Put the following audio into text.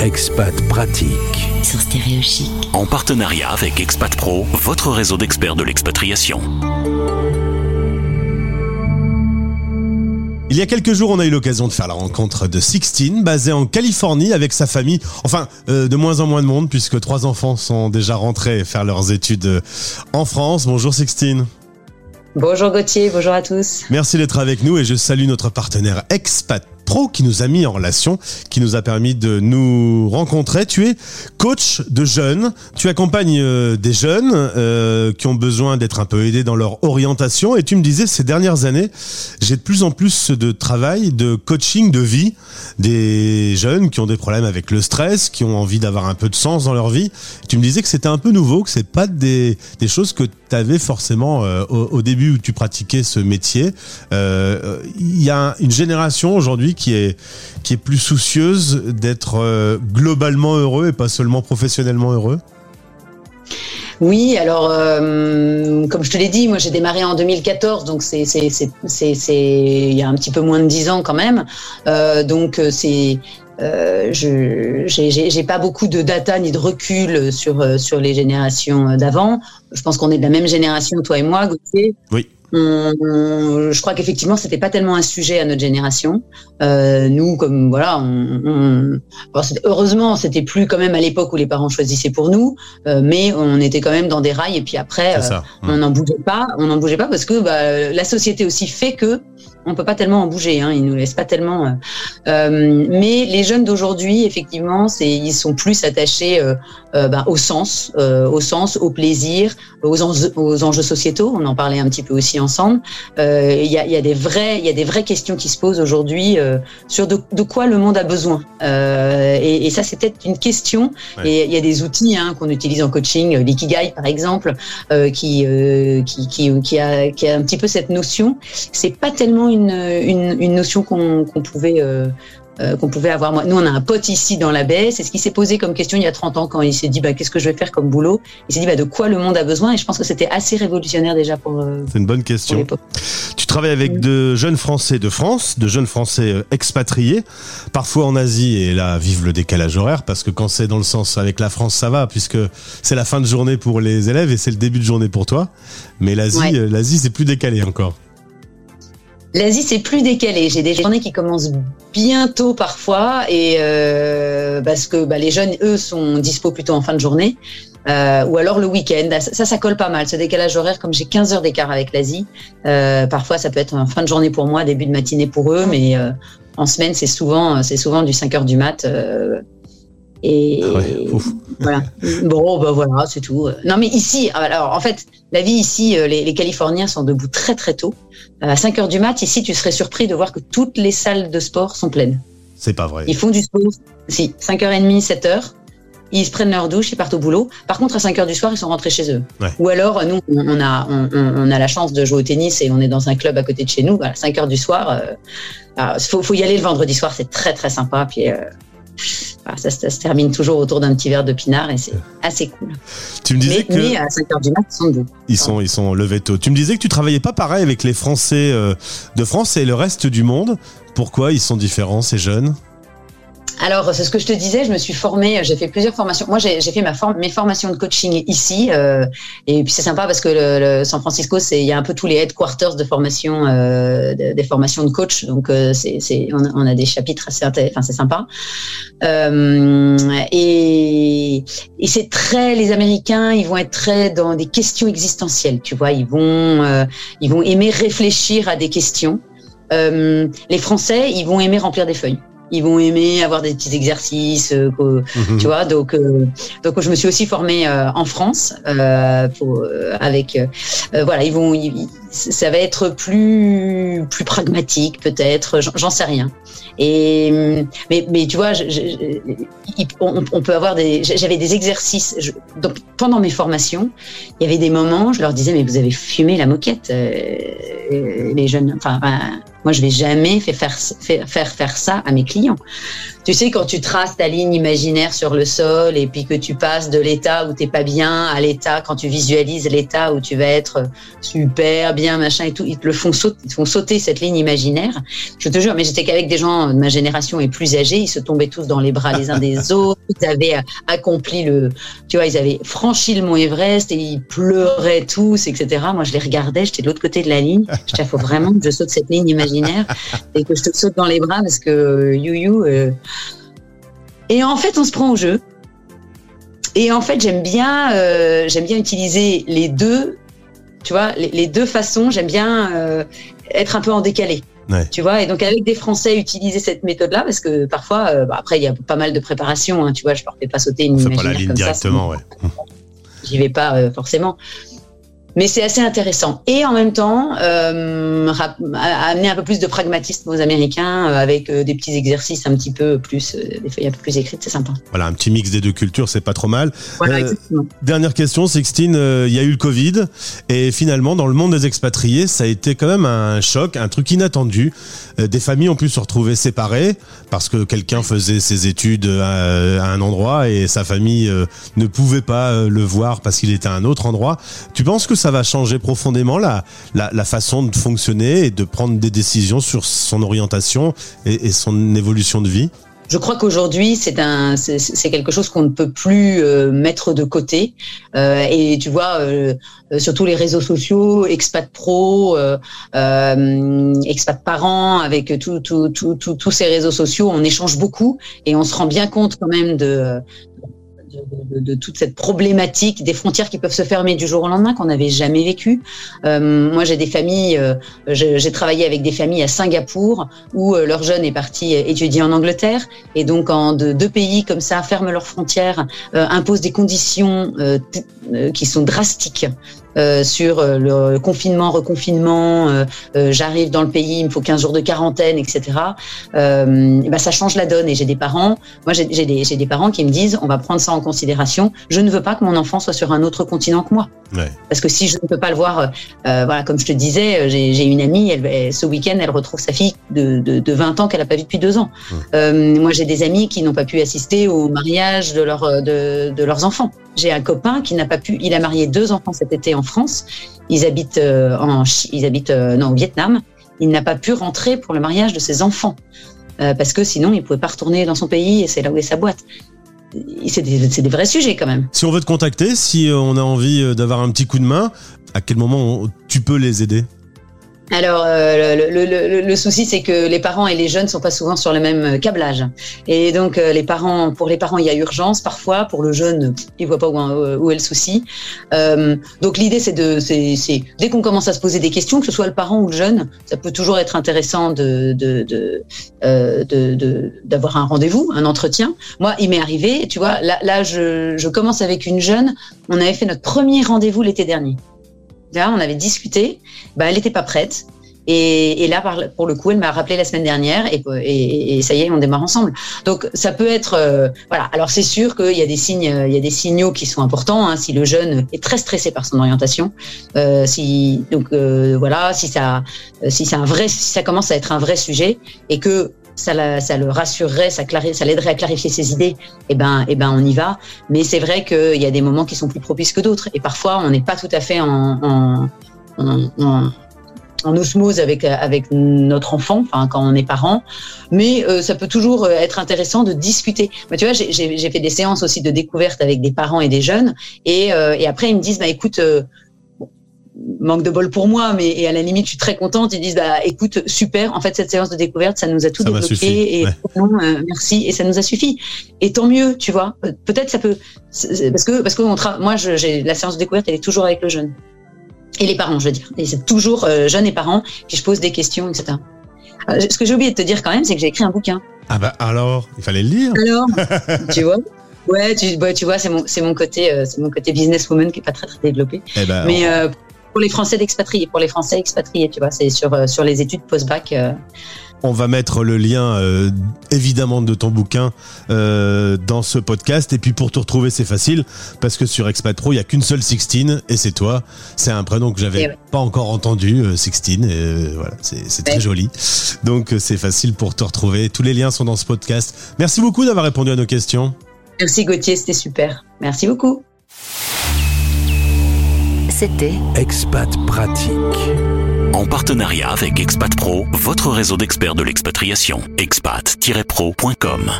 Expat pratique. Sur Stéréo Chic. En partenariat avec Expat Pro, votre réseau d'experts de l'expatriation. Il y a quelques jours, on a eu l'occasion de faire la rencontre de Sixtine, basée en Californie avec sa famille. Enfin, euh, de moins en moins de monde, puisque trois enfants sont déjà rentrés faire leurs études euh, en France. Bonjour Sixtine. Bonjour Gauthier, bonjour à tous. Merci d'être avec nous et je salue notre partenaire Expat Pro qui nous a mis en relation, qui nous a permis de nous rencontrer. Tu es coach de jeunes, tu accompagnes euh, des jeunes euh, qui ont besoin d'être un peu aidés dans leur orientation et tu me disais ces dernières années, j'ai de plus en plus de travail, de coaching de vie, des jeunes qui ont des problèmes avec le stress, qui ont envie d'avoir un peu de sens dans leur vie. Tu me disais que c'était un peu nouveau, que c'est pas des, des choses que tu avais forcément euh, au, début où tu pratiquais ce métier. Il y a une génération aujourd'hui qui est, qui est plus soucieuse d'être euh, globalement heureux et pas seulement professionnellement heureux? Oui, alors euh, comme je te l'ai dit, moi j'ai démarré en 2014, donc c'est c'est c'est il y a un petit peu moins de dix ans quand même. Euh, donc c'est euh, je j'ai pas beaucoup de data ni de recul sur sur les générations d'avant. Je pense qu'on est de la même génération, toi et moi, Gauthier. Oui. On, je crois qu'effectivement, c'était pas tellement un sujet à notre génération. Euh, nous, comme voilà, on, on bon, heureusement, c'était plus quand même à l'époque où les parents choisissaient pour nous, euh, mais on était quand même dans des rails. Et puis après, euh, on n'en bougeait pas. On n'en bougeait pas parce que bah, la société aussi fait que on peut pas tellement en bouger. Hein, ils nous laissent pas tellement. Euh, euh, mais les jeunes d'aujourd'hui, effectivement, c'est ils sont plus attachés euh, ben, au sens, au sens, au plaisir, aux, enjeux, aux enjeux sociétaux. On en parlait un petit peu aussi ensemble. Il y a, y, a, des vrais, il y a des vraies questions qui se posent aujourd'hui sur de, de, quoi le monde a besoin. Et, et, ça, c'est peut-être une question. Ouais. Et il y a des outils hein, qu'on utilise en coaching, l'ikigai par exemple, qui, qui, qui, qui, a, qui a un petit peu cette notion. C'est pas tellement une, une, une notion qu'on qu pouvait euh, euh, qu'on pouvait avoir. Nous, on a un pote ici dans la baie. C'est ce qui s'est posé comme question il y a 30 ans quand il s'est dit bah, qu'est-ce que je vais faire comme boulot? Il s'est dit bah, de quoi le monde a besoin? Et je pense que c'était assez révolutionnaire déjà pour. Euh, C'est une bonne question. Tu travailles avec mmh. de jeunes Français de France, de jeunes Français expatriés, parfois en Asie. Et là, vive le décalage horaire parce que quand c'est dans le sens avec la France, ça va puisque c'est la fin de journée pour les élèves et c'est le début de journée pour toi. Mais l'Asie, ouais. l'Asie, c'est plus décalé encore. L'Asie, c'est plus décalé. J'ai des journées qui commencent bientôt parfois, et euh, parce que bah, les jeunes, eux, sont dispo plutôt en fin de journée. Euh, ou alors le week-end. Ça, ça colle pas mal. Ce décalage horaire, comme j'ai 15 heures d'écart avec l'Asie, euh, parfois ça peut être en fin de journée pour moi, début de matinée pour eux, mais en semaine, c'est souvent, souvent du 5 heures du mat. Euh, et ah ouais, voilà. Bon, ben voilà, c'est tout. Non, mais ici, alors en fait, la vie ici, les, les Californiens sont debout très très tôt. À 5 heures du mat, ici, tu serais surpris de voir que toutes les salles de sport sont pleines. C'est pas vrai. Ils font du sport. Si, 5h30, 7h. Ils se prennent leur douche, ils partent au boulot. Par contre, à 5 heures du soir, ils sont rentrés chez eux. Ouais. Ou alors, nous, on a, on, on, a la chance de jouer au tennis et on est dans un club à côté de chez nous. À 5 heures du soir, il euh, faut, faut, y aller le vendredi soir, c'est très très sympa. Puis, euh, ça, ça, se termine toujours autour d'un petit verre de pinard et c'est assez cool. Tu me disais mais, que mais à 5 heures du mat, ils sont debout. Ils sont, ils sont levés tôt. Tu me disais que tu travaillais pas pareil avec les Français euh, de France et le reste du monde. Pourquoi ils sont différents ces jeunes? Alors, c'est ce que je te disais, je me suis formée, j'ai fait plusieurs formations. Moi, j'ai fait ma form mes formations de coaching ici. Euh, et puis, c'est sympa parce que le, le San Francisco, il y a un peu tous les headquarters de formation, euh, de, des formations de coach. Donc, euh, c'est on, on, a des chapitres assez. Enfin, c'est sympa. Euh, et et c'est très, les Américains, ils vont être très dans des questions existentielles. Tu vois, ils vont, euh, ils vont aimer réfléchir à des questions. Euh, les Français, ils vont aimer remplir des feuilles ils vont aimer avoir des petits exercices, euh, mmh. tu vois. Donc, euh, donc je me suis aussi formée euh, en France euh, pour, avec, voilà, ils vont, ils, ça va être plus plus pragmatique peut-être, j'en sais rien. Et mais mais tu vois, je, je, on, on, peut avoir des, j'avais des exercices. Je, donc pendant mes formations, il y avait des moments, je leur disais mais vous avez fumé la moquette, les jeunes. Enfin, moi je vais jamais faire faire faire faire ça à mes clients tu sais, quand tu traces ta ligne imaginaire sur le sol et puis que tu passes de l'état où t'es pas bien à l'état quand tu visualises l'état où tu vas être super bien, machin et tout, ils te le font sauter, ils te font sauter cette ligne imaginaire. Je te jure, mais j'étais qu'avec des gens de ma génération et plus âgés, ils se tombaient tous dans les bras les uns des autres, ils avaient accompli le, tu vois, ils avaient franchi le mont Everest et ils pleuraient tous, etc. Moi, je les regardais, j'étais de l'autre côté de la ligne. Il faut vraiment que je saute cette ligne imaginaire et que je te saute dans les bras parce que you you. Euh, et en fait, on se prend au jeu. Et en fait, j'aime bien, euh, j'aime bien utiliser les deux, tu vois, les, deux façons. J'aime bien euh, être un peu en décalé. Tu vois, et donc avec des Français, utiliser cette méthode-là, parce que parfois, euh, bah, après, il y a pas mal de préparation. Hein, tu vois, je ne fais pas sauter une imaginaire pas la ligne directement, ouais. J'y vais pas forcément mais c'est assez intéressant. Et en même temps, euh, amener un peu plus de pragmatisme aux Américains euh, avec euh, des petits exercices un petit peu plus, des feuilles un peu plus écrites, c'est sympa. Voilà, un petit mix des deux cultures, c'est pas trop mal. Voilà, dernière question, Sixtine, il y a eu le Covid et finalement, dans le monde des expatriés, ça a été quand même un choc, un truc inattendu. des familles ont pu se retrouver séparées parce que quelqu'un faisait ses études à, à, un endroit et sa famille ne pouvait pas le voir parce qu'il était à un autre endroit. Tu penses que ça va changer profondément la, la, façon de fonctionner et de prendre des décisions sur son orientation et, son évolution de vie? Je crois qu'aujourd'hui, c'est un, c'est quelque chose qu'on ne peut plus euh, mettre de côté. Euh, et tu vois, euh, sur tous les réseaux sociaux, expat pro, expat parents, avec tous ces réseaux sociaux, on échange beaucoup et on se rend bien compte quand même de, de, toute cette problématique des frontières qui peuvent se fermer du jour au lendemain qu'on n'avait jamais vécu. Euh, moi, j'ai des familles, euh, j'ai travaillé avec des familles à Singapour où euh, leur jeune est parti étudier en Angleterre et donc quand deux pays comme ça ferment leurs frontières, imposent des conditions qui sont drastiques euh, sur euh, le confinement, reconfinement, euh, j'arrive dans le pays, il me faut 15 jours de quarantaine, etc. ben ça change la donne. Et j'ai des parents, moi j'ai des, des parents qui me disent, on va prendre ça en considération. Je ne veux pas que mon enfant soit sur un autre continent que moi. Ouais. Parce que si je ne peux pas le voir, voilà, comme je te disais, j'ai une amie, elle, ce week-end, elle retrouve sa fille de, de, de 20 ans qu'elle n'a pas vue depuis deux ans. moi, j'ai des amis qui n'ont pas pu assister au mariage de, leur, de, de leurs enfants. J'ai un copain qui n'a pas pu, il a marié deux enfants cet été en France. Ils habitent euh, en, ils habitent euh, non, au Vietnam. Il n'a pas pu rentrer pour le mariage de ses enfants euh, parce que sinon il pouvait pas retourner dans son pays et c'est là où est sa boîte. C'est des, vrais sujets quand même. Si on veut te contacter, si on a envie d'avoir un petit coup de main, à quel moment tu peux les aider? Alors, euh, le, le, le, souci, c'est que les parents et les jeunes sont pas souvent sur le même euh, câblage. Et donc, euh, les parents, pour les parents, il y a urgence parfois. Pour le jeune, il voit pas où, où est le souci. Euh, donc, l'idée, c'est de, c'est, dès qu'on commence à se poser des questions, que ce soit le parent ou le jeune, ça peut toujours être intéressant de, de, de, euh, de d'avoir un rendez-vous, un entretien. Moi, il m'est arrivé, tu vois, là, là, je, je commence avec une jeune. On avait fait notre premier rendez-vous l'été dernier on avait discuté, bah, elle n'était pas prête. Et, là, pour le coup, elle m'a rappelé la semaine dernière et, ça y est, on démarre ensemble. Donc, ça peut être, euh, voilà. Alors, c'est sûr qu'il y a des signes, il y a des signaux qui sont importants. Hein, si le jeune est très stressé par son orientation, euh, si donc euh, voilà, si ça, si un vrai, si ça commence à être un vrai sujet et que ça, ça le rassurerait, ça, ça l'aiderait à clarifier ses idées, et eh ben, et eh ben on y va. Mais c'est vrai qu'il y a des moments qui sont plus propices que d'autres. Et parfois, on n'est pas tout à fait en, en, en, en osmose avec avec notre enfant, quand on est parent, mais euh, ça peut toujours être intéressant de discuter. Mais tu vois, j'ai fait des séances aussi de découverte avec des parents et des jeunes, et, euh, et après ils me disent bah écoute, euh, manque de bol pour moi, mais et à la limite, je suis très contente. Ils disent, bah, écoute, super. En fait, cette séance de découverte, ça nous a tout débloqué et euh, merci. Et ça nous a suffi. Et tant mieux, tu vois. Euh, peut-être ça peut, parce que parce que on moi, j'ai la séance de découverte, elle est toujours avec le jeune et les parents, je veux dire. Et c'est toujours euh, jeunes et parents. Puis je pose des questions, etc. ce que j'ai oublié de te dire quand même, c'est que j'ai écrit un bouquin. Ah bah alors, il fallait le lire. Alors, tu vois. Ouais, tu, tu vois, c'est mon, mon côté, c'est mon côté businesswoman qui est pas très très développé. Eh ben, mais pour les Français d'expatriés, pour les Français expatriés, tu vois, c'est sur, euh, sur les études post-bac. Euh, On va mettre le lien euh, évidemment de ton bouquin euh, dans ce podcast. Et puis pour te retrouver, c'est facile parce que sur Expat Pro, il y a qu'une seule Sixtine et c'est toi. C'est un prénom que j'avais Et ouais. pas encore entendu, euh, Sixtine. Et euh, voilà, c'est c'est très joli. Donc euh, c'est facile pour te retrouver. Tous les liens sont dans ce podcast. Merci beaucoup d'avoir répondu à nos questions. Merci Gauthier, c'était super. Merci beaucoup. C'était Expat Pratique. En partenariat avec Expat Pro, votre réseau d'experts de l'expatriation. expat-pro.com